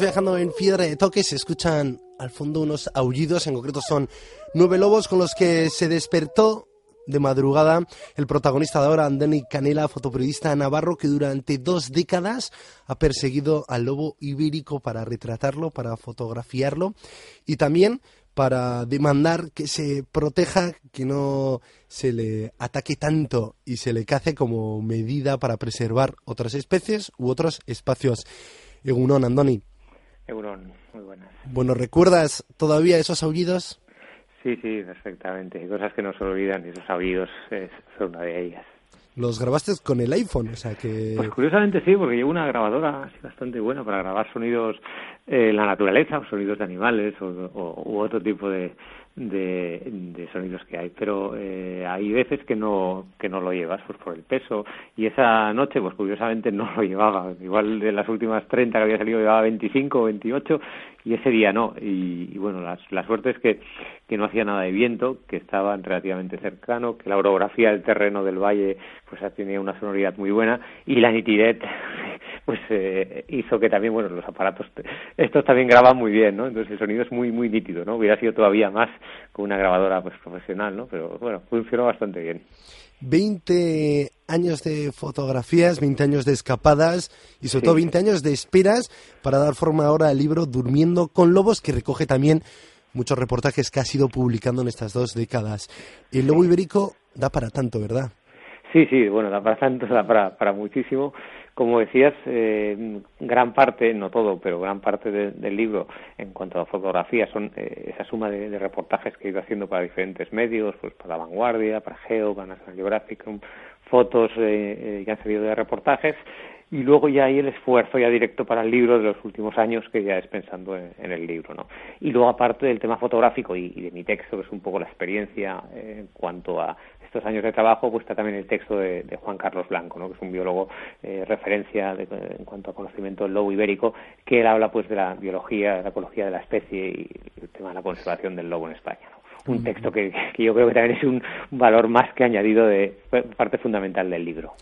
Viajando en Fiebre de Toque, se escuchan al fondo unos aullidos, en concreto son nueve lobos con los que se despertó de madrugada el protagonista de ahora, Andoni Canela, fotoperiodista navarro que durante dos décadas ha perseguido al lobo ibérico para retratarlo, para fotografiarlo y también para demandar que se proteja, que no se le ataque tanto y se le cace como medida para preservar otras especies u otros espacios. Egunon, Andoni. Egunon, muy buenas. Bueno, ¿recuerdas todavía esos aullidos? Sí, sí, perfectamente. Hay cosas que no se olvidan y esos aullidos son una de ellas. Los grabaste con el iPhone, o sea que... Pues curiosamente sí, porque llevo una grabadora así bastante buena para grabar sonidos en la naturaleza, o sonidos de animales o, o, u otro tipo de, de, de sonidos que hay, pero eh, hay veces que no que no lo llevas pues por el peso. Y esa noche pues curiosamente no lo llevaba, igual de las últimas 30 que había salido llevaba 25 o 28 y ese día no y, y bueno la, la suerte es que, que no hacía nada de viento, que estaban relativamente cercano, que la orografía del terreno del valle pues tenía una sonoridad muy buena y la nitidez pues eh, hizo que también bueno los aparatos estos también graban muy bien, ¿no? Entonces el sonido es muy muy nítido, ¿no? Hubiera sido todavía más con una grabadora pues profesional, ¿no? Pero bueno, funcionó bastante bien. 20 años de fotografías, 20 años de escapadas y sobre todo 20 años de esperas para dar forma ahora al libro Durmiendo con Lobos, que recoge también muchos reportajes que ha sido publicando en estas dos décadas. El lobo ibérico da para tanto, ¿verdad? Sí, sí, bueno, da para tanto, da para, para muchísimo. Como decías, eh, gran parte, no todo, pero gran parte de, del libro en cuanto a fotografía son eh, esa suma de, reportajes que he ido haciendo para diferentes medios, pues para Vanguardia, para Geo, para National Geographic, fotos eh, eh, que han salido de reportajes y luego ya hay el esfuerzo ya directo para el libro de los últimos años que ya es pensando en, el libro, ¿no? Y luego aparte del tema fotográfico y, y, de mi texto, que es un poco la experiencia eh, en cuanto a estos años de trabajo, pues está también el texto de, de Juan Carlos Blanco, ¿no? que es un biólogo eh, referencia de, en cuanto a conocimiento del lobo ibérico, que él habla pues de la biología, de la ecología de la especie y el tema de la conservación del lobo en España. ¿no? Un texto que, que, yo creo que también es un valor más que añadido de parte fundamental del libro.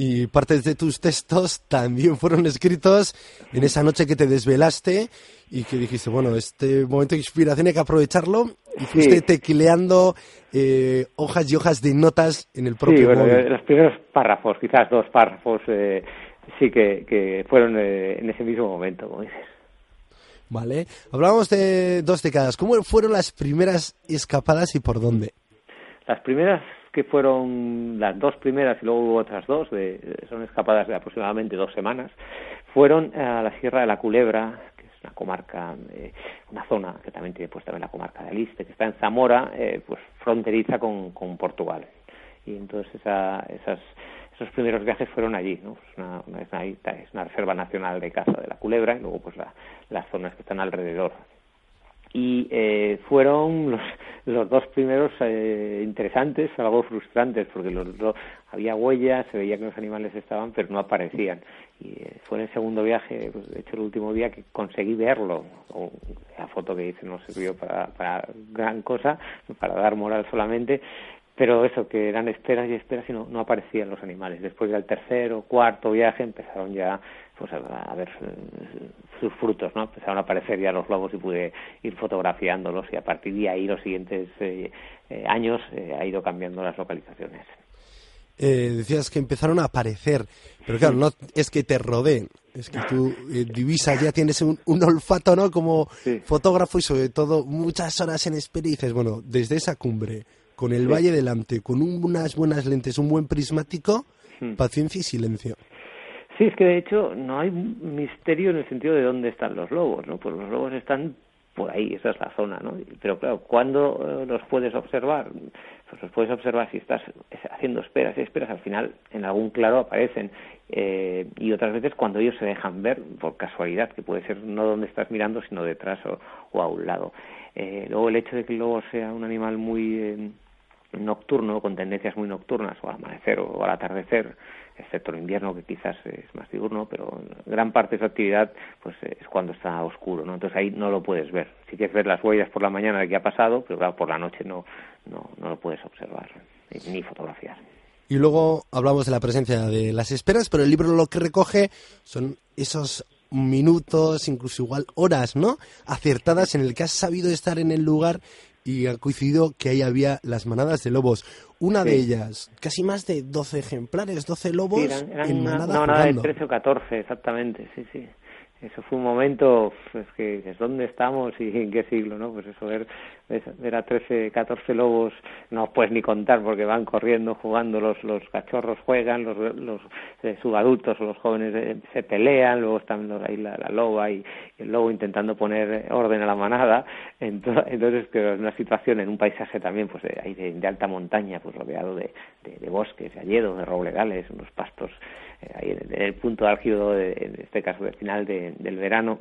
Y partes de tus textos también fueron escritos en esa noche que te desvelaste y que dijiste, bueno, este momento de inspiración hay que aprovecharlo y fuiste sí. tequileando eh, hojas y hojas de notas en el propio Sí, bueno, móvil. los primeros párrafos, quizás dos párrafos, eh, sí que, que fueron eh, en ese mismo momento, como dices. Vale. Hablábamos de dos décadas. ¿Cómo fueron las primeras escapadas y por dónde? Las primeras que fueron las dos primeras y luego hubo otras dos, de, son escapadas de aproximadamente dos semanas, fueron a la Sierra de la Culebra, que es una comarca, eh, una zona que también tiene pues también la comarca de Aliste, que está en Zamora, eh, pues fronteriza con, con Portugal. Y entonces esa, esas, esos primeros viajes fueron allí, ¿no? Es una, una, es, una, es una reserva nacional de caza de la culebra y luego pues la, las zonas que están alrededor y eh, fueron los, los dos primeros eh, interesantes, algo frustrantes, porque los, los, había huellas, se veía que los animales estaban, pero no aparecían. Y eh, fue en el segundo viaje, pues, de hecho el último día, que conseguí verlo. O, la foto que hice no sirvió para, para gran cosa, para dar moral solamente, pero eso, que eran esperas y esperas y no, no aparecían los animales. Después del tercer o cuarto viaje empezaron ya pues a, ver sus frutos, ¿no? Empezaron a aparecer ya los lobos y pude ir fotografiándolos y a partir de ahí los siguientes eh, eh, años eh, ha ido cambiando las localizaciones. Eh, decías que empezaron a aparecer, pero claro, no es que te rodeen, es que tú eh, divisas, ya tienes un, un, olfato, ¿no? Como sí. fotógrafo y sobre todo muchas horas en espera y dices, bueno, desde esa cumbre, con el sí. valle delante, con un, unas buenas lentes, un buen prismático, hmm. paciencia y silencio. Sí, es que de hecho no hay misterio en el sentido de dónde están los lobos, ¿no? Pues los lobos están por ahí, esa es la zona, ¿no? Pero claro, ¿cuándo eh, los puedes observar? Pues los puedes observar si estás haciendo esperas y esperas, al final en algún claro aparecen. Eh, y otras veces cuando ellos se dejan ver por casualidad, que puede ser no donde estás mirando, sino detrás o, o a un lado. Eh, luego el hecho de que el lobo sea un animal muy eh, nocturno, con tendencias muy nocturnas, o al amanecer o al atardecer, excepto el invierno que quizás es más diurno, pero gran parte de su actividad pues es cuando está oscuro, ¿no? Entonces ahí no lo puedes ver. Si quieres ver las huellas por la mañana de que ha pasado, pero claro, por la noche no, no, no lo puedes observar ni fotografiar. Y luego hablamos de la presencia de las esperas, pero el libro lo que recoge son esos minutos, incluso igual horas, ¿no? Acertadas en el que has sabido estar en el lugar y ha coincidido que ahí había las manadas de lobos. Una de ellas, casi más de 12 ejemplares, 12 lobos en manada una, de 13 o 14, exactamente, sí, sí. Eso fue un momento pues que dices dónde estamos y en qué siglo no pues eso ver ver a 13 14 lobos no puedes ni contar porque van corriendo jugando los los cachorros juegan los los eh, subadultos o los jóvenes eh, se pelean luego están ahí la, loba y, el lobo intentando poner orden a la manada. Entonces que es una situación en un paisaje también pues de, ahí de, alta montaña pues rodeado de, de, bosques de alledos de roblegales unos pastos eh, ahí en, el punto álgido, de, en este caso del final del verano,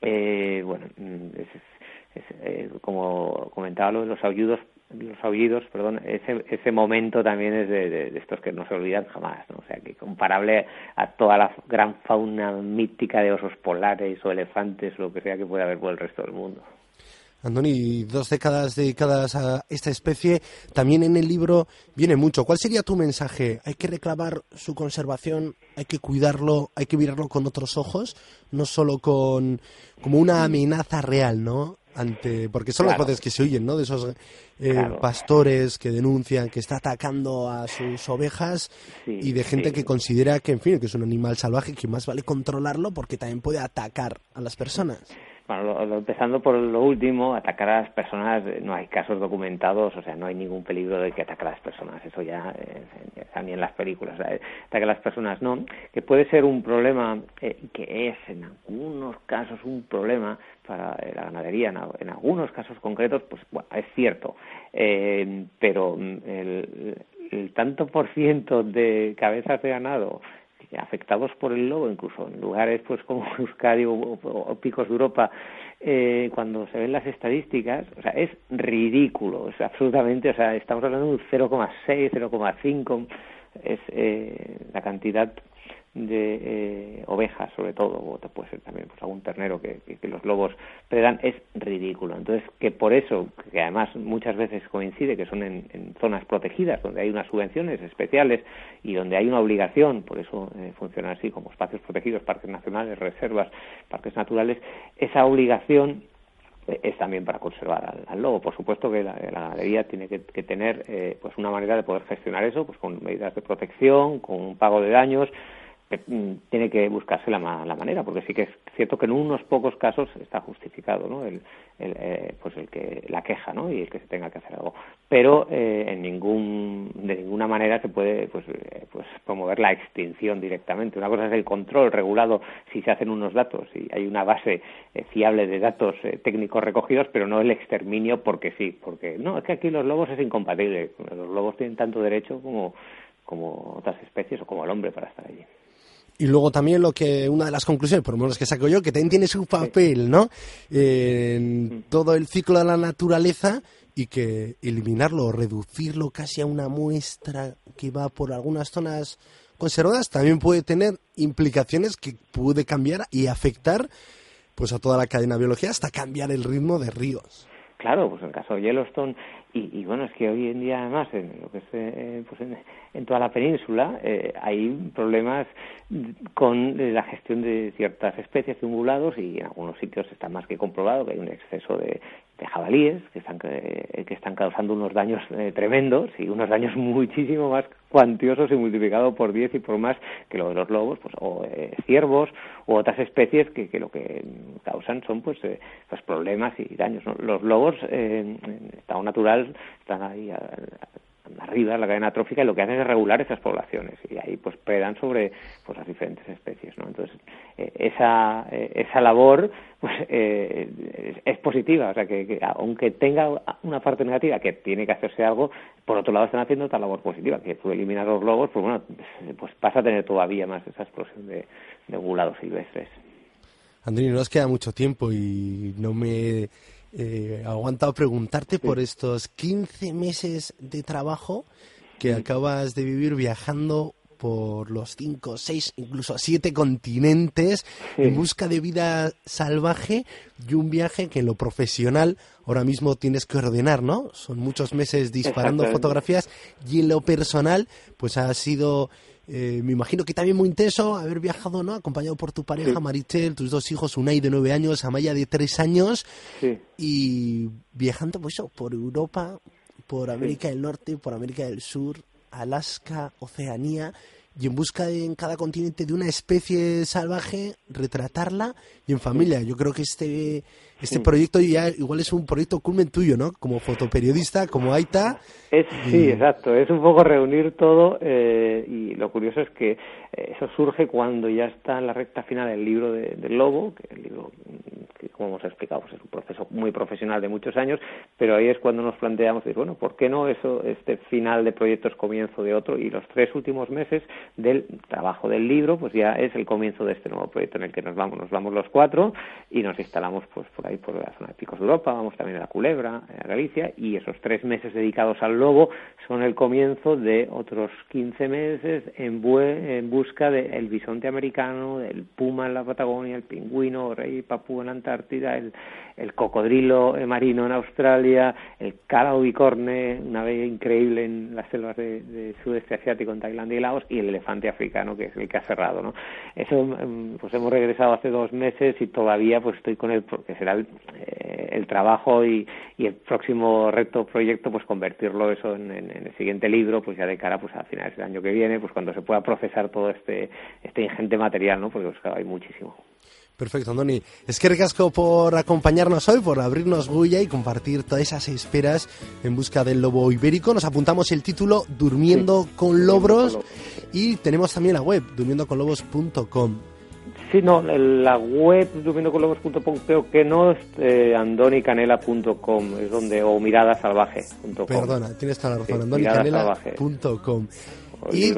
eh, bueno, mm, es, eh, como comentaba lo de los aullidos, los aullidos, perdón, ese, ese momento también es de, estos que no se olvidan jamás, ¿no? O sea, que comparable a toda la gran fauna mítica de osos polares o elefantes lo que sea que pueda haber por el resto del mundo. Andoni, dos décadas dedicadas a esta especie, también en el libro viene mucho. ¿Cuál sería tu mensaje? ¿Hay que reclamar su conservación? ¿Hay que cuidarlo? ¿Hay que mirarlo con otros ojos? No solo con como una amenaza real, ¿no? Ante, porque son las voces que se oyen, ¿no? De esos eh, pastores que denuncian que está atacando a sus ovejas y de gente que considera que, en fin, que es un animal salvaje que más vale controlarlo porque también puede atacar a las personas. Bueno, empezando por lo último, atacar a las personas, eh, no hay casos documentados, o sea, no hay ningún peligro de que ataque a las personas, eso ya, eh, ni en las películas, atacar ataque a las personas no, que puede ser un problema, eh, que es en algunos casos un problema para la ganadería, en, algunos casos concretos, pues bueno, es cierto, eh, pero mm, el, el tanto por ciento de cabezas de ganado afectados por el lobo, incluso en lugares pues como Euskadi o, picos de Europa, eh, cuando se ven las estadísticas, o sea, es ridículo, es absolutamente, o sea, estamos hablando de un 0,6, 0,5, es eh, la cantidad de eh, ovejas sobre todo o puede ser también pues algún ternero que, que, los lobos predan es ridículo. Entonces que por eso que además muchas veces coincide que son en, zonas protegidas donde hay unas subvenciones especiales y donde hay una obligación por eso eh, funciona así como espacios protegidos parques nacionales reservas parques naturales esa obligación es también para conservar al, lobo. Por supuesto que la, ganadería tiene que, que tener eh, pues una manera de poder gestionar eso, pues con medidas de protección, con un pago de daños, tiene que buscarse la, la, manera, porque sí que es cierto que en unos pocos casos está justificado ¿no? el, eh, pues el que la queja ¿no? y el que se tenga que hacer algo, pero eh, en ningún de ninguna manera se puede pues, eh, pues promover la extinción directamente. Una cosa es el control regulado si se hacen unos datos y hay una base fiable de datos técnicos recogidos, pero no el exterminio porque sí, porque no es que aquí los lobos es incompatible, los lobos tienen tanto derecho como como otras especies o como el hombre para estar allí. Y luego también lo que, una de las conclusiones, por lo menos que saco yo, que también tiene su papel, ¿no? En todo el ciclo de la naturaleza y que eliminarlo o reducirlo casi a una muestra que va por algunas zonas conservadas también puede tener implicaciones que puede cambiar y afectar pues a toda la cadena biológica hasta cambiar el ritmo de ríos. Claro, pues en el caso de Yellowstone y, bueno, es que hoy en día además en lo que es eh, pues en, toda la península eh, hay problemas con la gestión de ciertas especies de ungulados y en algunos sitios está más que comprobado que hay un exceso de, de jabalíes que están, que, están causando unos daños eh, tremendos y unos daños muchísimo más cuantiosos y multiplicado por 10 y por más que lo de los lobos, pues o eh, ciervos u otras especies que, que, lo que causan son pues, eh, pues problemas y daños. Los lobos en estado natural están ahí arriba la cadena trófica y lo que hacen es regular esas poblaciones y ahí pues predan sobre pues las diferentes especies no entonces eh, esa eh, esa labor pues eh, es, positiva o sea que, aunque tenga una parte negativa que tiene que hacerse algo por otro lado están haciendo otra labor positiva que tú eliminar los lobos pues bueno pues pasa a tener todavía más esa explosión de, de silvestres. Andrés, no nos queda mucho tiempo y no me eh, aguantado preguntarte por estos 15 meses de trabajo que acabas de vivir viajando por los 5, 6, incluso 7 continentes en busca de vida salvaje y un viaje que en lo profesional ahora mismo tienes que ordenar, ¿no? Son muchos meses disparando fotografías y en lo personal pues ha sido Eh, me imagino que también muy intenso haber viajado, ¿no? Acompañado por tu pareja, Maritel, tus dos hijos, Unai de nueve años, Amaya de tres años. Y viajando, pues por Europa, por América del Norte, por América del Sur, Alaska, Oceanía y en busca en cada continente de una especie salvaje, retratarla y en familia. Yo creo que este, este proyecto ya igual es un proyecto culmen tuyo, ¿no? Como fotoperiodista, como Aita. Es, Sí, exacto. Es un poco reunir todo eh, y lo curioso es que eh, eso surge cuando ya está en la recta final del libro de, del Lobo, que el libro como hemos explicado, pues es un proceso muy profesional de muchos años, pero ahí es cuando nos planteamos, decir, bueno, ¿por qué no eso, este final de proyecto es comienzo de otro? Y los tres últimos meses del trabajo del libro, pues ya es el comienzo de este nuevo proyecto en el que nos vamos, nos vamos los cuatro y nos instalamos pues por ahí por la zona de Picos de Europa, vamos también a la Culebra, a Galicia, y esos tres meses dedicados al lobo son el comienzo de otros 15 meses en, busca del bisonte americano, del puma en la Patagonia, el pingüino, rey papúa en la Antártida, el, el cocodrilo marino en Australia, el cara bicorne, una ave increíble en las selvas de, sudeste asiático, en Tailandia y Laos, y el elefante africano, que es el que ha cerrado, ¿no? Eso, mm, pues hemos regresado hace dos meses y todavía pues estoy con él, porque será el, eh, trabajo y, el próximo reto, proyecto, pues convertirlo eso en, el siguiente libro, pues ya de cara pues a finales del año que viene, pues cuando se pueda procesar todo este, este ingente material, ¿no? Porque pues, hay muchísimo. Perfecto, Andoni. Es que recasco por acompañarnos hoy, por abrirnos bulla y compartir todas esas esperas en busca del lobo ibérico. Nos apuntamos el título Durmiendo con Lobros y tenemos también la web, durmiendoconlobos.com. Sí, no, la web durmiendoconlobos.com creo que no es eh, andonicanela.com, es donde, o miradasalvaje.com. Perdona, tienes toda la razón, andonicanela.com. Y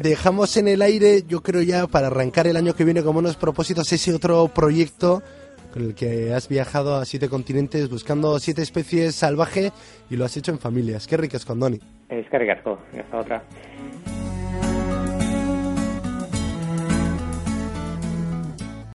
dejamos en el aire, yo creo ya para arrancar el año que viene como unos propósitos, ese otro proyecto con el que has viajado a siete continentes buscando siete especies salvajes y lo has hecho en familias. Qué ricas, Condoni. Es que ricasco, hasta otra.